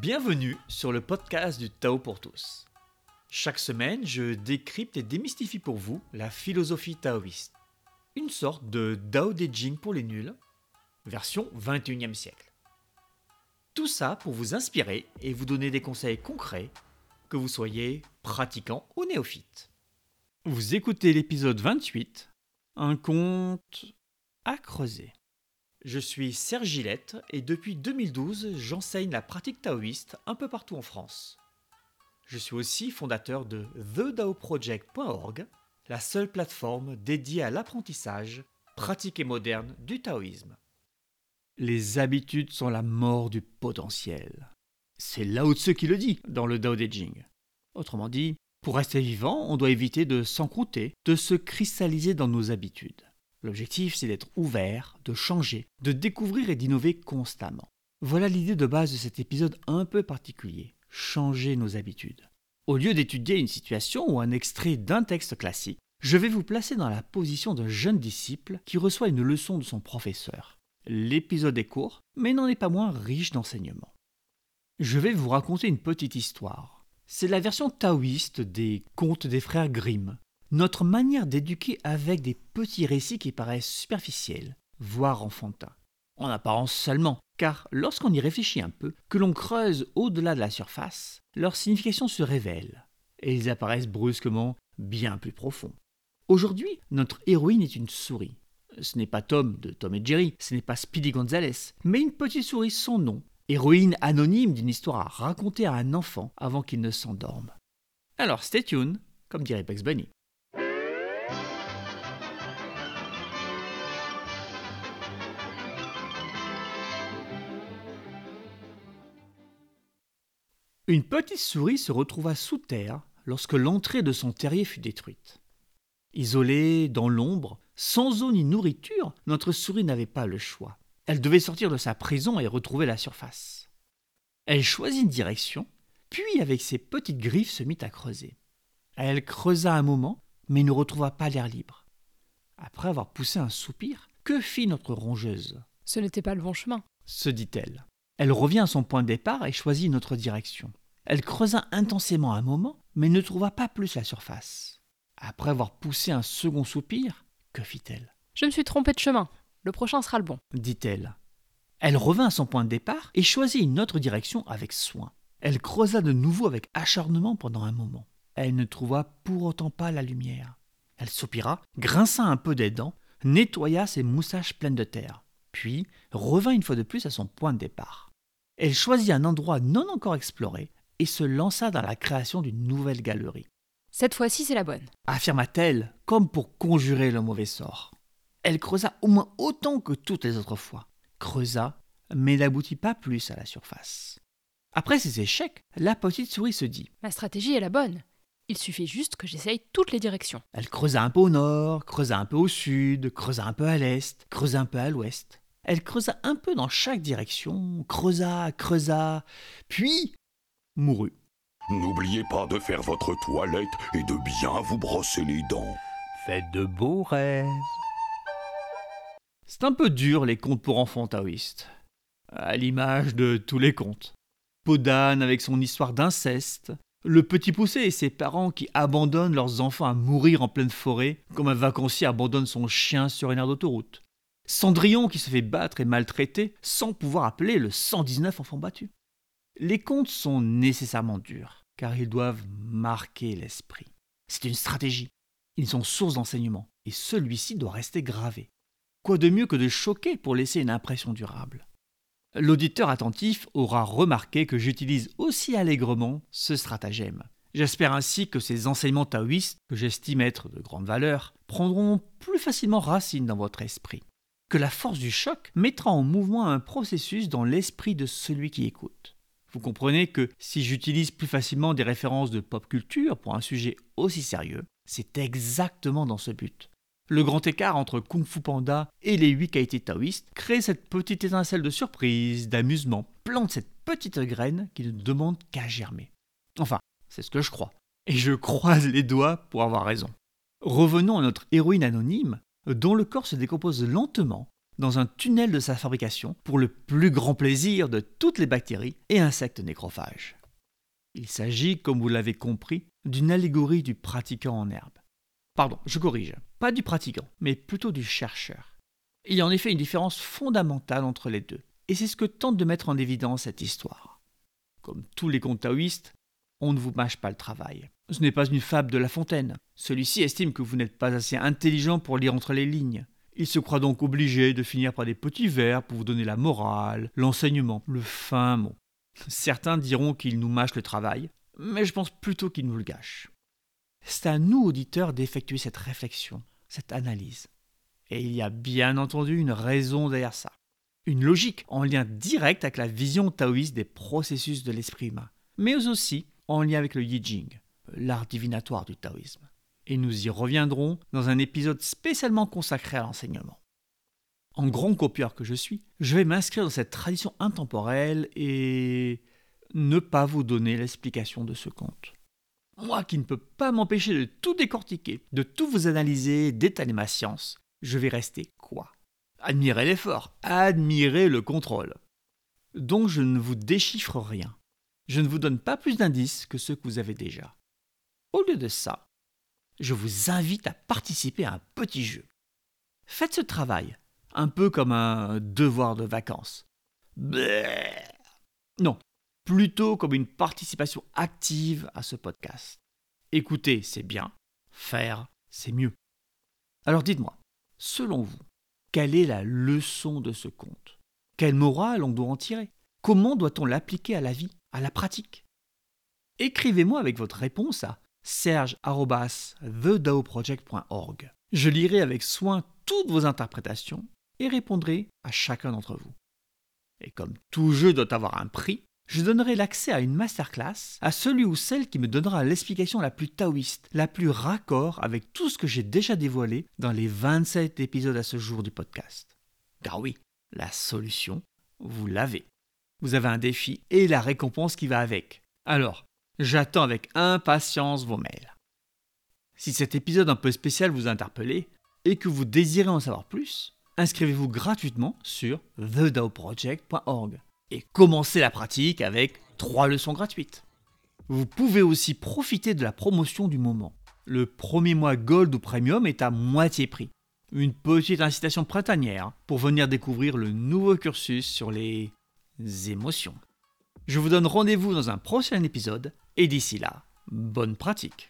Bienvenue sur le podcast du Tao pour tous. Chaque semaine, je décrypte et démystifie pour vous la philosophie taoïste. Une sorte de Dao De Jing pour les nuls, version 21e siècle. Tout ça pour vous inspirer et vous donner des conseils concrets, que vous soyez pratiquant ou néophyte. Vous écoutez l'épisode 28, un conte à creuser. Je suis Serge Gillette et depuis 2012, j'enseigne la pratique taoïste un peu partout en France. Je suis aussi fondateur de TheDaoProject.org, la seule plateforme dédiée à l'apprentissage, pratique et moderne du taoïsme. Les habitudes sont la mort du potentiel. C'est Lao Tzu qui le dit dans le Dao De Jing. Autrement dit, pour rester vivant, on doit éviter de s'encrouter, de se cristalliser dans nos habitudes. L'objectif, c'est d'être ouvert, de changer, de découvrir et d'innover constamment. Voilà l'idée de base de cet épisode un peu particulier, changer nos habitudes. Au lieu d'étudier une situation ou un extrait d'un texte classique, je vais vous placer dans la position d'un jeune disciple qui reçoit une leçon de son professeur. L'épisode est court, mais n'en est pas moins riche d'enseignements. Je vais vous raconter une petite histoire. C'est la version taoïste des contes des frères Grimm, notre manière d'éduquer avec des petits récits qui paraissent superficiels, voire enfantins. En apparence seulement, car lorsqu'on y réfléchit un peu, que l'on creuse au-delà de la surface, leur signification se révèle, et ils apparaissent brusquement bien plus profonds. Aujourd'hui, notre héroïne est une souris. Ce n'est pas Tom de Tom et Jerry, ce n'est pas Speedy Gonzales, mais une petite souris sans nom, héroïne anonyme d'une histoire à raconter à un enfant avant qu'il ne s'endorme. Alors stay tuned, comme dirait Bugs Bunny. Une petite souris se retrouva sous terre lorsque l'entrée de son terrier fut détruite. Isolée dans l'ombre, sans eau ni nourriture, notre souris n'avait pas le choix. Elle devait sortir de sa prison et retrouver la surface. Elle choisit une direction, puis avec ses petites griffes se mit à creuser. Elle creusa un moment, mais ne retrouva pas l'air libre. Après avoir poussé un soupir, que fit notre rongeuse? Ce n'était pas le bon chemin, se dit-elle. Elle revient à son point de départ et choisit une autre direction. Elle creusa intensément un moment, mais ne trouva pas plus la surface. Après avoir poussé un second soupir, que fit-elle? Je me suis trompée de chemin. Le prochain sera le bon, dit-elle. Elle revint à son point de départ et choisit une autre direction avec soin. Elle creusa de nouveau avec acharnement pendant un moment. Elle ne trouva pour autant pas la lumière. Elle soupira, grinça un peu des dents, nettoya ses moussages pleines de terre, puis revint une fois de plus à son point de départ. Elle choisit un endroit non encore exploré et se lança dans la création d'une nouvelle galerie. Cette fois-ci, c'est la bonne, affirma-t-elle, comme pour conjurer le mauvais sort. Elle creusa au moins autant que toutes les autres fois. Creusa, mais n'aboutit pas plus à la surface. Après ces échecs, la petite souris se dit Ma stratégie est la bonne. Il suffit juste que j'essaye toutes les directions. Elle creusa un peu au nord, creusa un peu au sud, creusa un peu à l'est, creusa un peu à l'ouest. Elle creusa un peu dans chaque direction, creusa, creusa, puis mourut. N'oubliez pas de faire votre toilette et de bien vous brosser les dents. Faites de beaux rêves. C'est un peu dur les contes pour enfants taoïstes, à l'image de tous les contes. Podane avec son histoire d'inceste, le petit poussé et ses parents qui abandonnent leurs enfants à mourir en pleine forêt, comme un vacancier abandonne son chien sur une aire d'autoroute. Cendrillon qui se fait battre et maltraiter sans pouvoir appeler le 119 enfants battus. Les contes sont nécessairement durs, car ils doivent marquer l'esprit. C'est une stratégie. Ils sont source d'enseignement, et celui-ci doit rester gravé. Quoi de mieux que de choquer pour laisser une impression durable? L'auditeur attentif aura remarqué que j'utilise aussi allègrement ce stratagème. J'espère ainsi que ces enseignements taoïstes, que j'estime être de grande valeur, prendront plus facilement racine dans votre esprit. Que la force du choc mettra en mouvement un processus dans l'esprit de celui qui écoute. Vous comprenez que si j'utilise plus facilement des références de pop culture pour un sujet aussi sérieux, c'est exactement dans ce but. Le grand écart entre Kung Fu Panda et les 8 qualités taoïstes crée cette petite étincelle de surprise, d'amusement, plante cette petite graine qui ne demande qu'à germer. Enfin, c'est ce que je crois. Et je croise les doigts pour avoir raison. Revenons à notre héroïne anonyme, dont le corps se décompose lentement, dans un tunnel de sa fabrication pour le plus grand plaisir de toutes les bactéries et insectes nécrophages. Il s'agit, comme vous l'avez compris, d'une allégorie du pratiquant en herbe. Pardon, je corrige, pas du pratiquant, mais plutôt du chercheur. Il y a en effet une différence fondamentale entre les deux, et c'est ce que tente de mettre en évidence cette histoire. Comme tous les contes taoïstes, on ne vous mâche pas le travail. Ce n'est pas une fable de La Fontaine. Celui-ci estime que vous n'êtes pas assez intelligent pour lire entre les lignes. Il se croit donc obligé de finir par des petits vers pour vous donner la morale, l'enseignement, le fin mot. Certains diront qu'il nous mâche le travail, mais je pense plutôt qu'il nous le gâche. C'est à nous, auditeurs, d'effectuer cette réflexion, cette analyse. Et il y a bien entendu une raison derrière ça. Une logique en lien direct avec la vision taoïste des processus de l'esprit humain, mais aussi en lien avec le Yi l'art divinatoire du taoïsme. Et nous y reviendrons dans un épisode spécialement consacré à l'enseignement. En grand copieur que je suis, je vais m'inscrire dans cette tradition intemporelle et ne pas vous donner l'explication de ce conte. Moi qui ne peux pas m'empêcher de tout décortiquer, de tout vous analyser, d'étaler ma science, je vais rester quoi? Admirer l'effort, admirer le contrôle. Donc je ne vous déchiffre rien. Je ne vous donne pas plus d'indices que ceux que vous avez déjà. Au lieu de ça, je vous invite à participer à un petit jeu. Faites ce travail, un peu comme un devoir de vacances. Non, plutôt comme une participation active à ce podcast. Écouter, c'est bien. Faire, c'est mieux. Alors dites-moi, selon vous, quelle est la leçon de ce conte? Quelle morale on doit en tirer? Comment doit-on l'appliquer à la vie, à la pratique? Écrivez-moi avec votre réponse à serge.thedaoproject.org. Je lirai avec soin toutes vos interprétations et répondrai à chacun d'entre vous. Et comme tout jeu doit avoir un prix, je donnerai l'accès à une masterclass à celui ou celle qui me donnera l'explication la plus taoïste, la plus raccord avec tout ce que j'ai déjà dévoilé dans les 27 épisodes à ce jour du podcast. Car oui, la solution, vous l'avez. Vous avez un défi et la récompense qui va avec. Alors, j'attends avec impatience vos mails. Si cet épisode un peu spécial vous a interpellé et que vous désirez en savoir plus, inscrivez-vous gratuitement sur thedaoproject.org et commencez la pratique avec trois leçons gratuites. Vous pouvez aussi profiter de la promotion du moment. Le premier mois Gold ou Premium est à moitié prix. Une petite incitation printanière pour venir découvrir le nouveau cursus sur les émotions. Je vous donne rendez-vous dans un prochain épisode et d'ici là, bonne pratique.